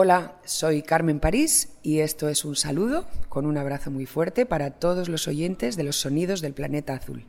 Hola, soy Carmen París y esto es un saludo con un abrazo muy fuerte para todos los oyentes de los sonidos del planeta azul.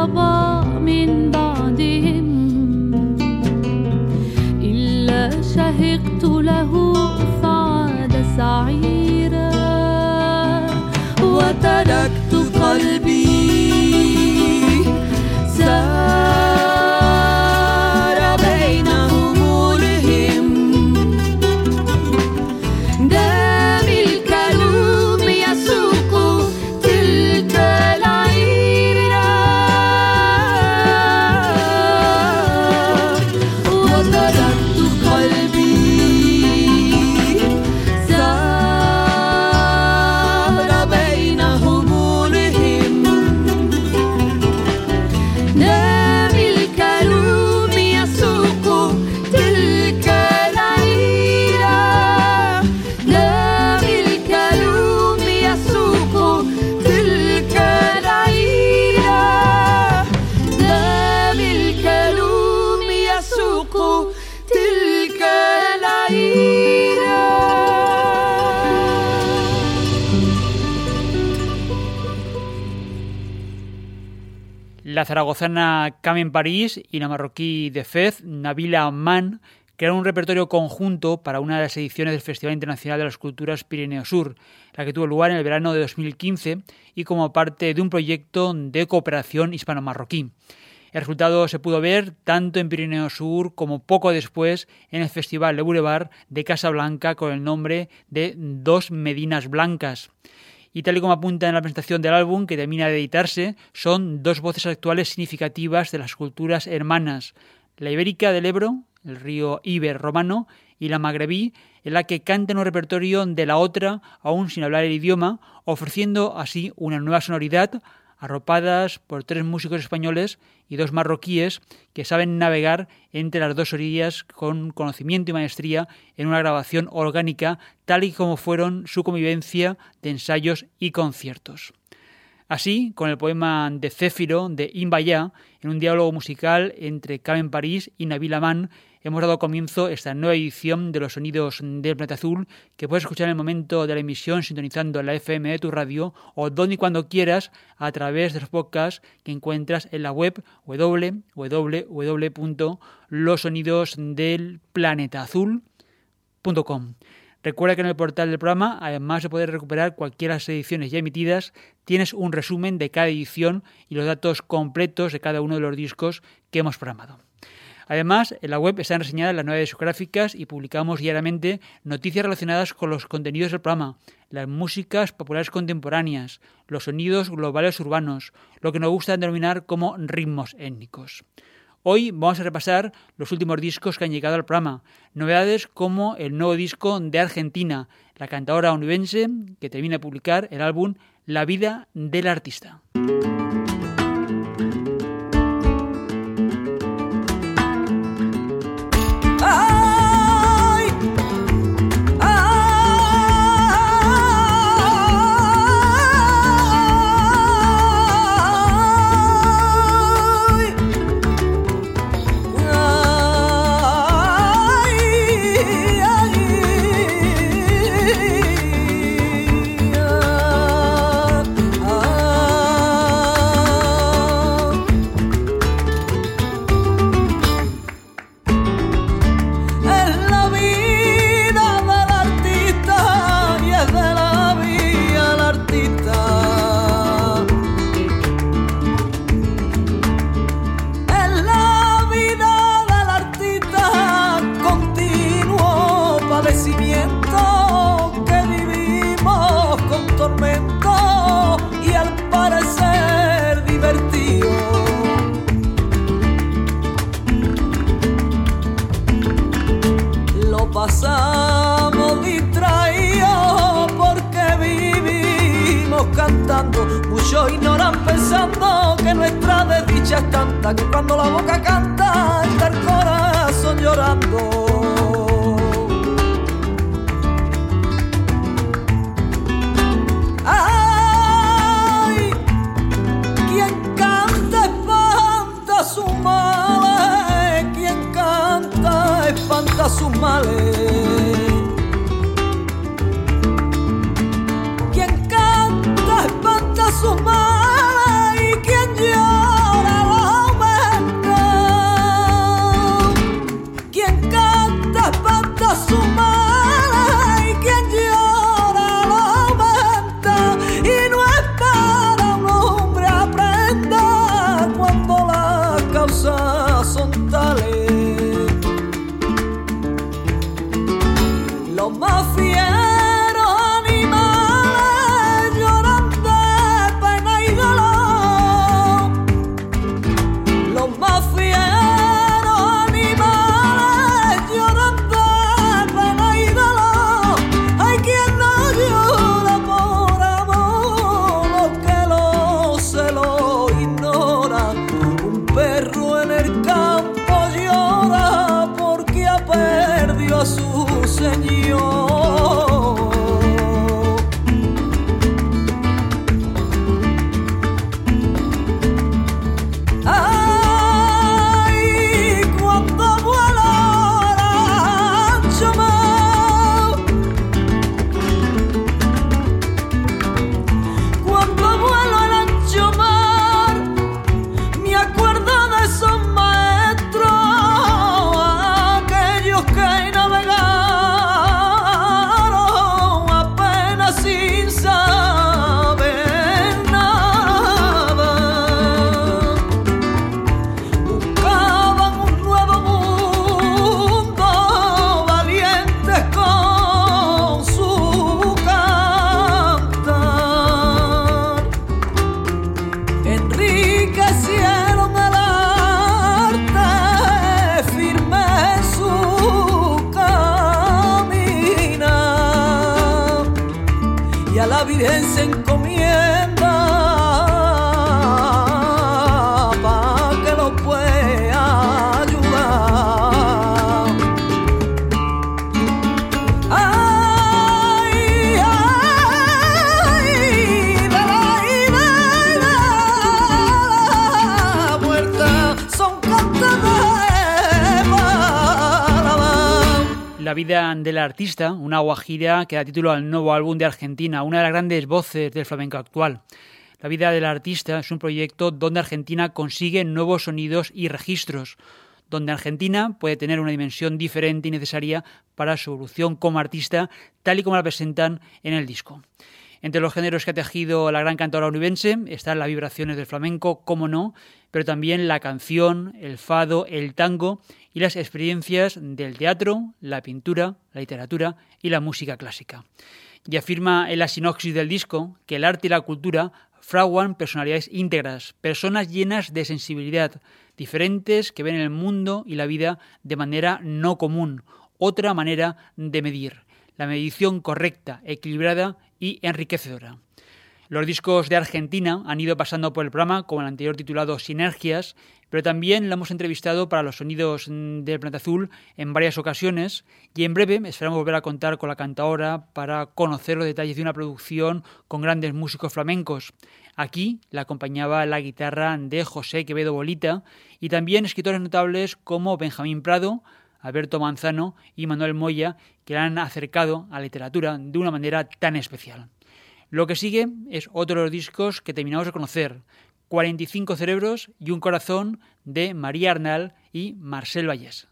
الصبا من بعدهم. إلا شهقت له فعاد سعيرا. La zaragozana Camen París y la marroquí de Fez, Nabila Man, crearon un repertorio conjunto para una de las ediciones del Festival Internacional de las Culturas Pirineo Sur, la que tuvo lugar en el verano de 2015 y como parte de un proyecto de cooperación hispano-marroquí. El resultado se pudo ver tanto en Pirineo Sur como poco después en el Festival de Boulevard de Casablanca con el nombre de Dos Medinas Blancas. Y tal y como apunta en la presentación del álbum que termina de editarse, son dos voces actuales significativas de las culturas hermanas, la ibérica del Ebro, el río Iber romano, y la magrebí, en la que cantan un repertorio de la otra, aún sin hablar el idioma, ofreciendo así una nueva sonoridad arropadas por tres músicos españoles y dos marroquíes que saben navegar entre las dos orillas con conocimiento y maestría en una grabación orgánica tal y como fueron su convivencia de ensayos y conciertos. Así, con el poema de Céfiro de Imbayá, en un diálogo musical entre Carmen París y Nabil Aman, hemos dado comienzo a esta nueva edición de los sonidos del planeta azul que puedes escuchar en el momento de la emisión sintonizando la FM de tu radio o donde y cuando quieras a través de los podcasts que encuentras en la web www.losonidosdelplanetaazul.com. Recuerda que en el portal del programa, además de poder recuperar cualquiera de las ediciones ya emitidas, tienes un resumen de cada edición y los datos completos de cada uno de los discos que hemos programado. Además, en la web están reseñadas las nuevas discográficas y publicamos diariamente noticias relacionadas con los contenidos del programa, las músicas populares contemporáneas, los sonidos globales urbanos, lo que nos gusta denominar como ritmos étnicos. Hoy vamos a repasar los últimos discos que han llegado al programa, novedades como el nuevo disco de Argentina, la cantadora onubense que termina de publicar el álbum La vida del artista. Perro en el campo yo La vida del artista, una guajira que da título al nuevo álbum de Argentina, una de las grandes voces del flamenco actual. La vida del artista es un proyecto donde Argentina consigue nuevos sonidos y registros, donde Argentina puede tener una dimensión diferente y necesaria para su evolución como artista, tal y como la presentan en el disco. Entre los géneros que ha tejido la gran cantora onubense están las vibraciones del flamenco, como no, pero también la canción, el fado, el tango y las experiencias del teatro, la pintura, la literatura y la música clásica. Y afirma en la sinopsis del disco que el arte y la cultura fraguan personalidades íntegras, personas llenas de sensibilidad, diferentes que ven el mundo y la vida de manera no común, otra manera de medir, la medición correcta, equilibrada y enriquecedora. Los discos de Argentina han ido pasando por el programa, como el anterior titulado Sinergias, pero también la hemos entrevistado para los sonidos mm, del Planeta Azul en varias ocasiones y en breve esperamos volver a contar con la cantadora para conocer los detalles de una producción con grandes músicos flamencos. Aquí la acompañaba la guitarra de José Quevedo Bolita y también escritores notables como Benjamín Prado, Alberto Manzano y Manuel Moya, que la han acercado a la literatura de una manera tan especial. Lo que sigue es otro de los discos que terminamos de conocer, 45 cerebros y un corazón de María Arnal y Marcel Vallés.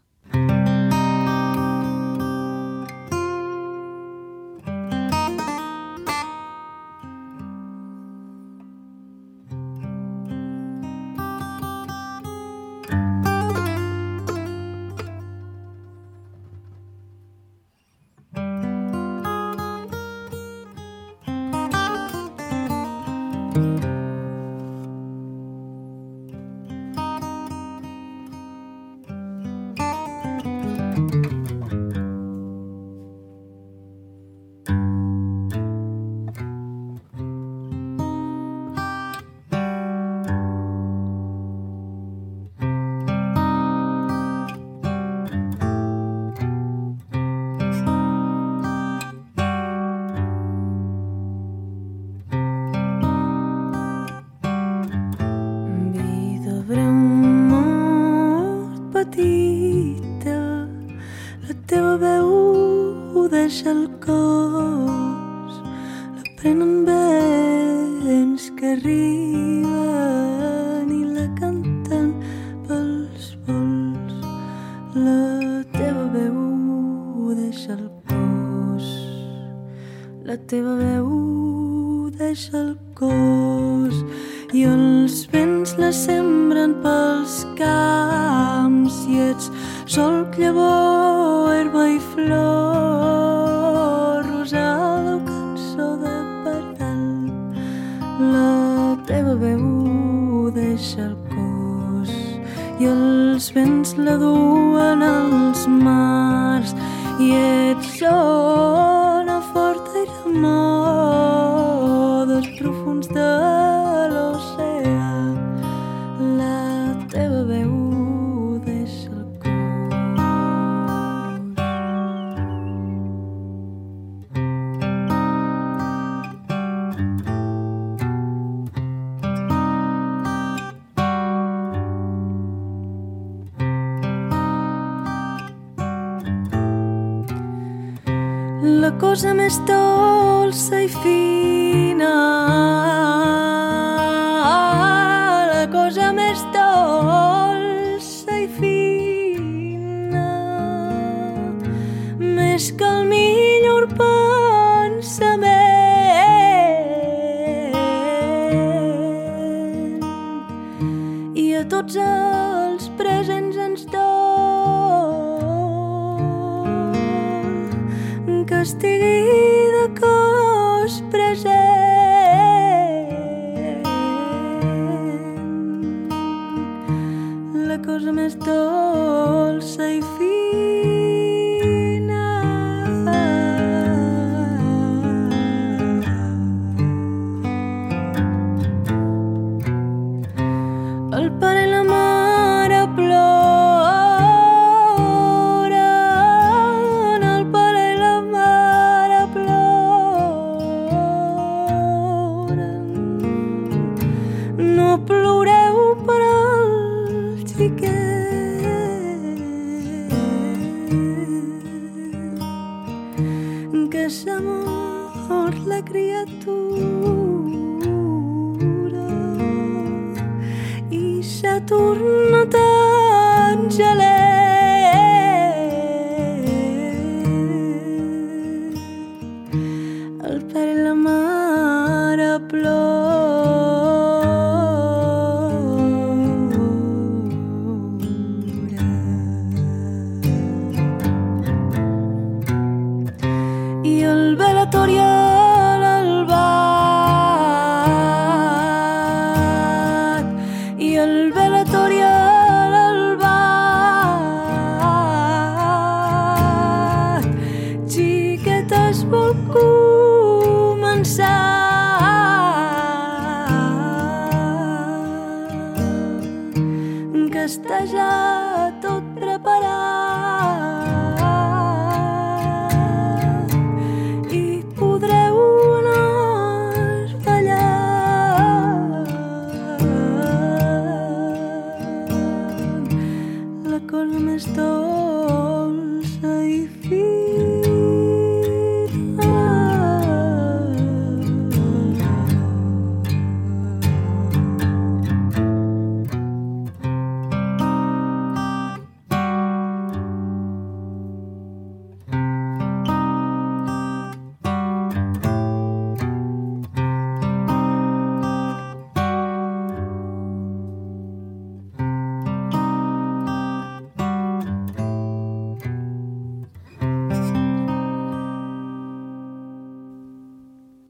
the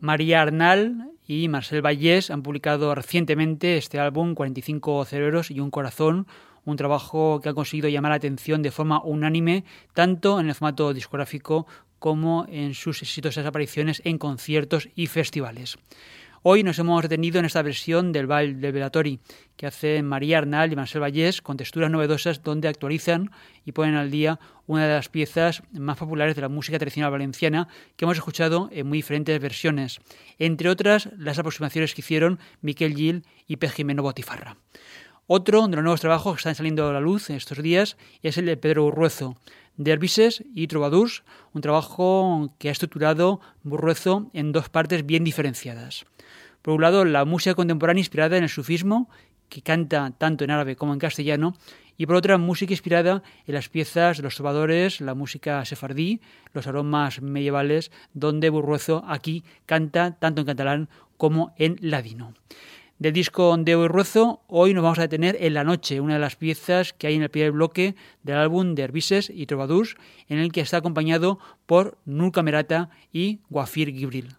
María Arnal y Marcel Vallés han publicado recientemente este álbum 45 cerebros y un corazón, un trabajo que ha conseguido llamar la atención de forma unánime tanto en el formato discográfico como en sus exitosas apariciones en conciertos y festivales. Hoy nos hemos detenido en esta versión del Val del Velatori que hacen María Arnal y Marcel Vallés con texturas novedosas donde actualizan y ponen al día una de las piezas más populares de la música tradicional valenciana que hemos escuchado en muy diferentes versiones, entre otras las aproximaciones que hicieron Miquel Gil y P. Jimeno Botifarra. Otro de los nuevos trabajos que están saliendo a la luz en estos días es el de Pedro Burruezo, Dervises y Trovadurs, un trabajo que ha estructurado Burruezo en dos partes bien diferenciadas. Por un lado, la música contemporánea inspirada en el sufismo, que canta tanto en árabe como en castellano, y por otra, música inspirada en las piezas de los trovadores, la música sefardí, los aromas medievales, donde Burruezo aquí canta tanto en catalán como en ladino. Del disco Deo y Ruezo, hoy nos vamos a detener en La Noche, una de las piezas que hay en el primer bloque del álbum de Herbises y Trovadurs, en el que está acompañado por Nur Camerata y Guafir Gibril.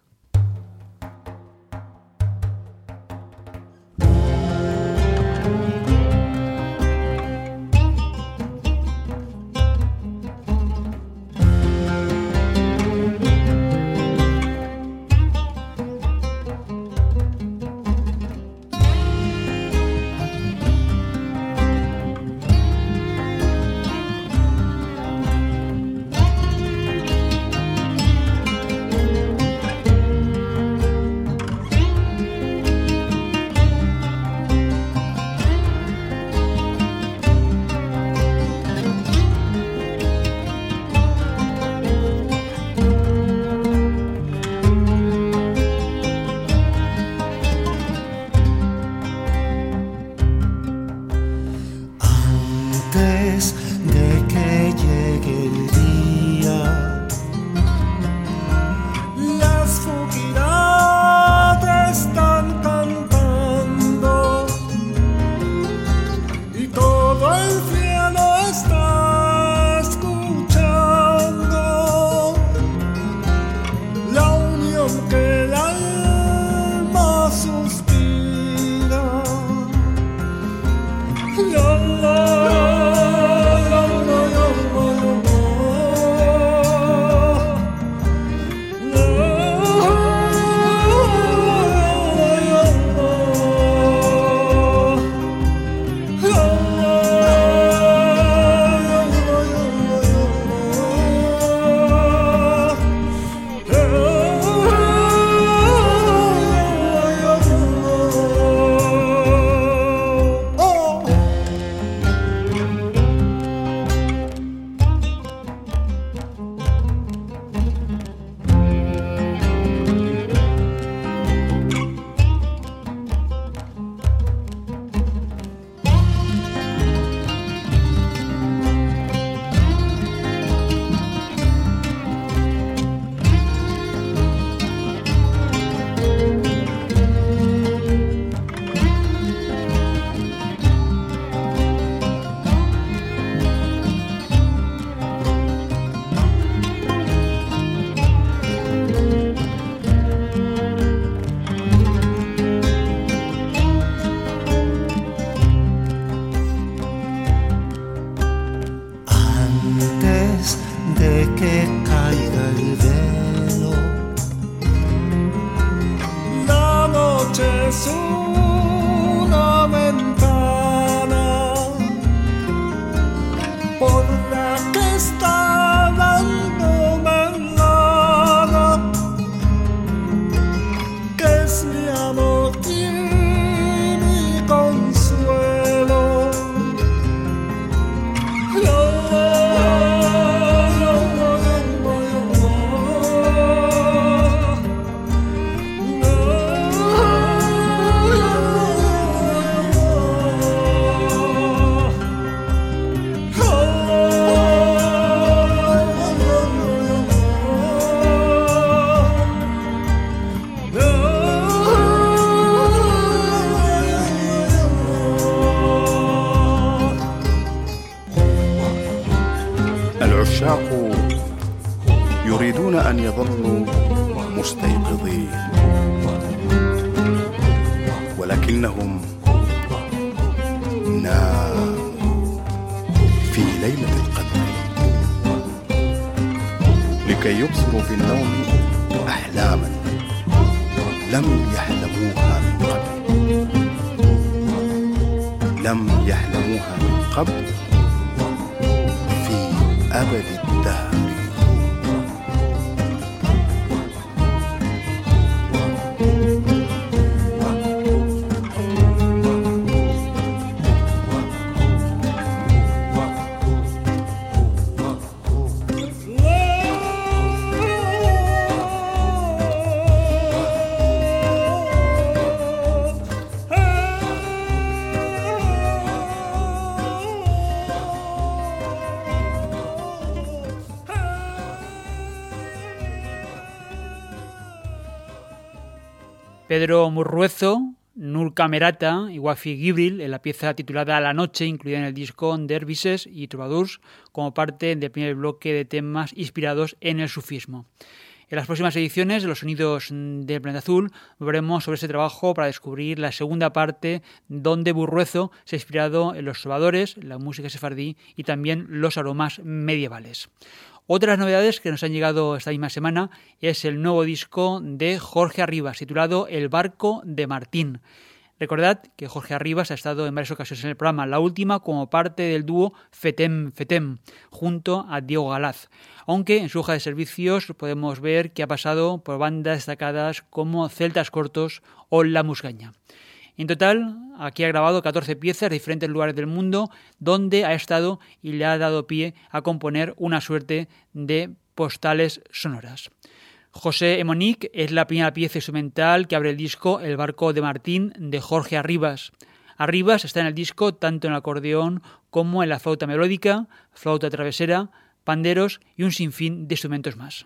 العشاق يريدون أن يظلوا مستيقظين. ولكنهم ناموا في ليلة القدر. لكي يبصروا في النوم أحلاما لم يحلموها من قبل. لم يحلموها من قبل. 나를 있다. Pedro Murruezo, Nur Camerata y Wafi Gibril en la pieza titulada La Noche, incluida en el disco Dervises y Troubadours, como parte del primer bloque de temas inspirados en el sufismo. En las próximas ediciones de Los Sonidos del Planeta Azul veremos sobre este trabajo para descubrir la segunda parte donde Burruezo se ha inspirado en los sobadores, la música sefardí y también los aromas medievales. Otras novedades que nos han llegado esta misma semana es el nuevo disco de Jorge Arribas, titulado El barco de Martín. Recordad que Jorge Arribas ha estado en varias ocasiones en el programa, la última como parte del dúo Fetem Fetem, junto a Diego Galaz. Aunque en su hoja de servicios podemos ver que ha pasado por bandas destacadas como Celtas Cortos o La Musgaña. En total, aquí ha grabado 14 piezas de diferentes lugares del mundo donde ha estado y le ha dado pie a componer una suerte de postales sonoras. José Emonic es la primera pieza instrumental que abre el disco El barco de Martín de Jorge Arribas. Arribas está en el disco tanto en el acordeón como en la flauta melódica, flauta travesera, panderos y un sinfín de instrumentos más.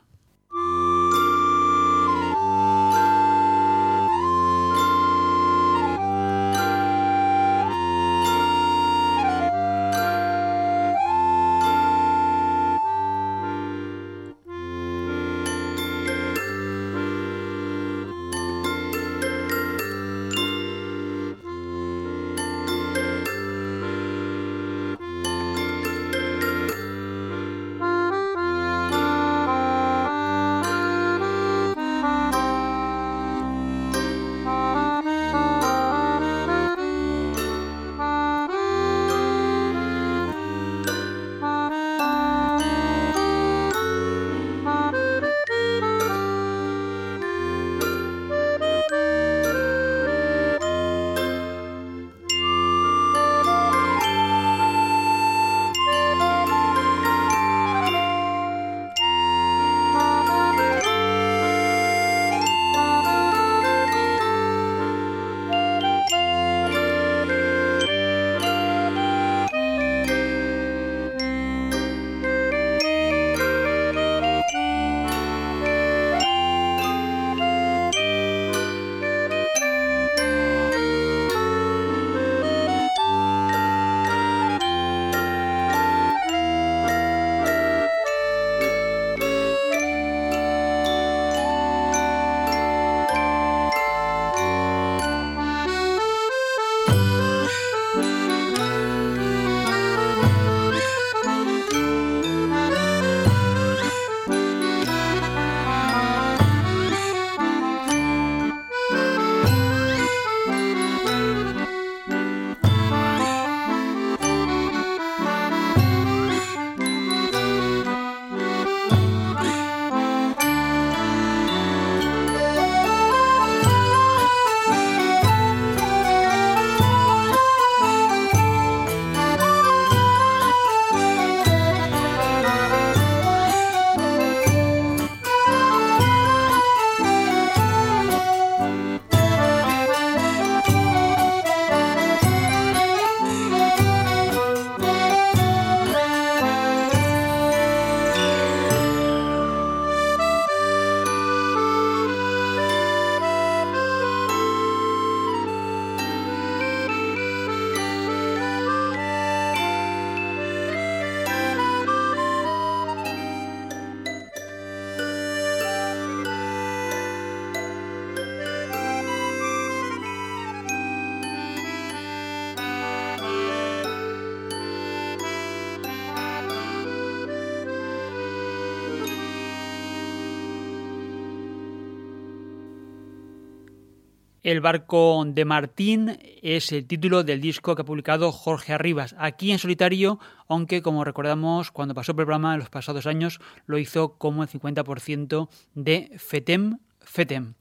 El barco de Martín es el título del disco que ha publicado Jorge Arribas, aquí en solitario, aunque como recordamos cuando pasó el programa en los pasados años lo hizo como el 50% de FETEM FETEM.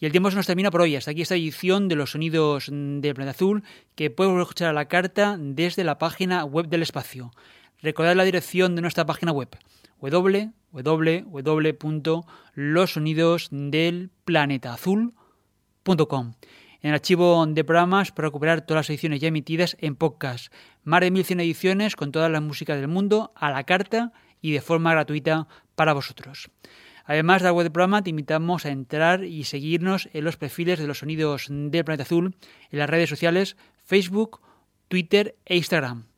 Y el tiempo se nos termina por hoy. Hasta aquí esta edición de los sonidos del planeta azul que puedes escuchar a la carta desde la página web del espacio. Recordad la dirección de nuestra página web www.losonidosdelplanetaazul.com en el archivo de programas para recuperar todas las ediciones ya emitidas en podcast. Más de 1100 ediciones con todas las músicas del mundo a la carta y de forma gratuita para vosotros. Además de la web del programa, te invitamos a entrar y seguirnos en los perfiles de los sonidos del planeta azul en las redes sociales Facebook, Twitter e Instagram.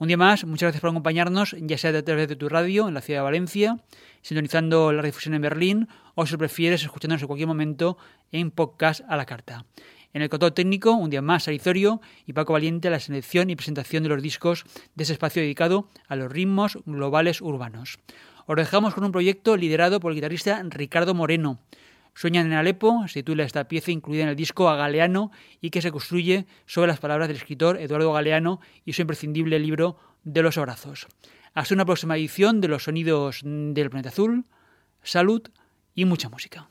Un día más, muchas gracias por acompañarnos, ya sea a través de tu radio en la ciudad de Valencia, sintonizando la difusión en Berlín o si prefieres escuchándonos en cualquier momento en podcast a la carta. En el control técnico, un día más, Arizorio y Paco Valiente, la selección y presentación de los discos de ese espacio dedicado a los ritmos globales urbanos. Os dejamos con un proyecto liderado por el guitarrista Ricardo Moreno. Sueñan en Alepo se titula esta pieza incluida en el disco A Galeano y que se construye sobre las palabras del escritor Eduardo Galeano y su imprescindible libro de los abrazos. Hasta una próxima edición de Los Sonidos del Planeta Azul. Salud y mucha música.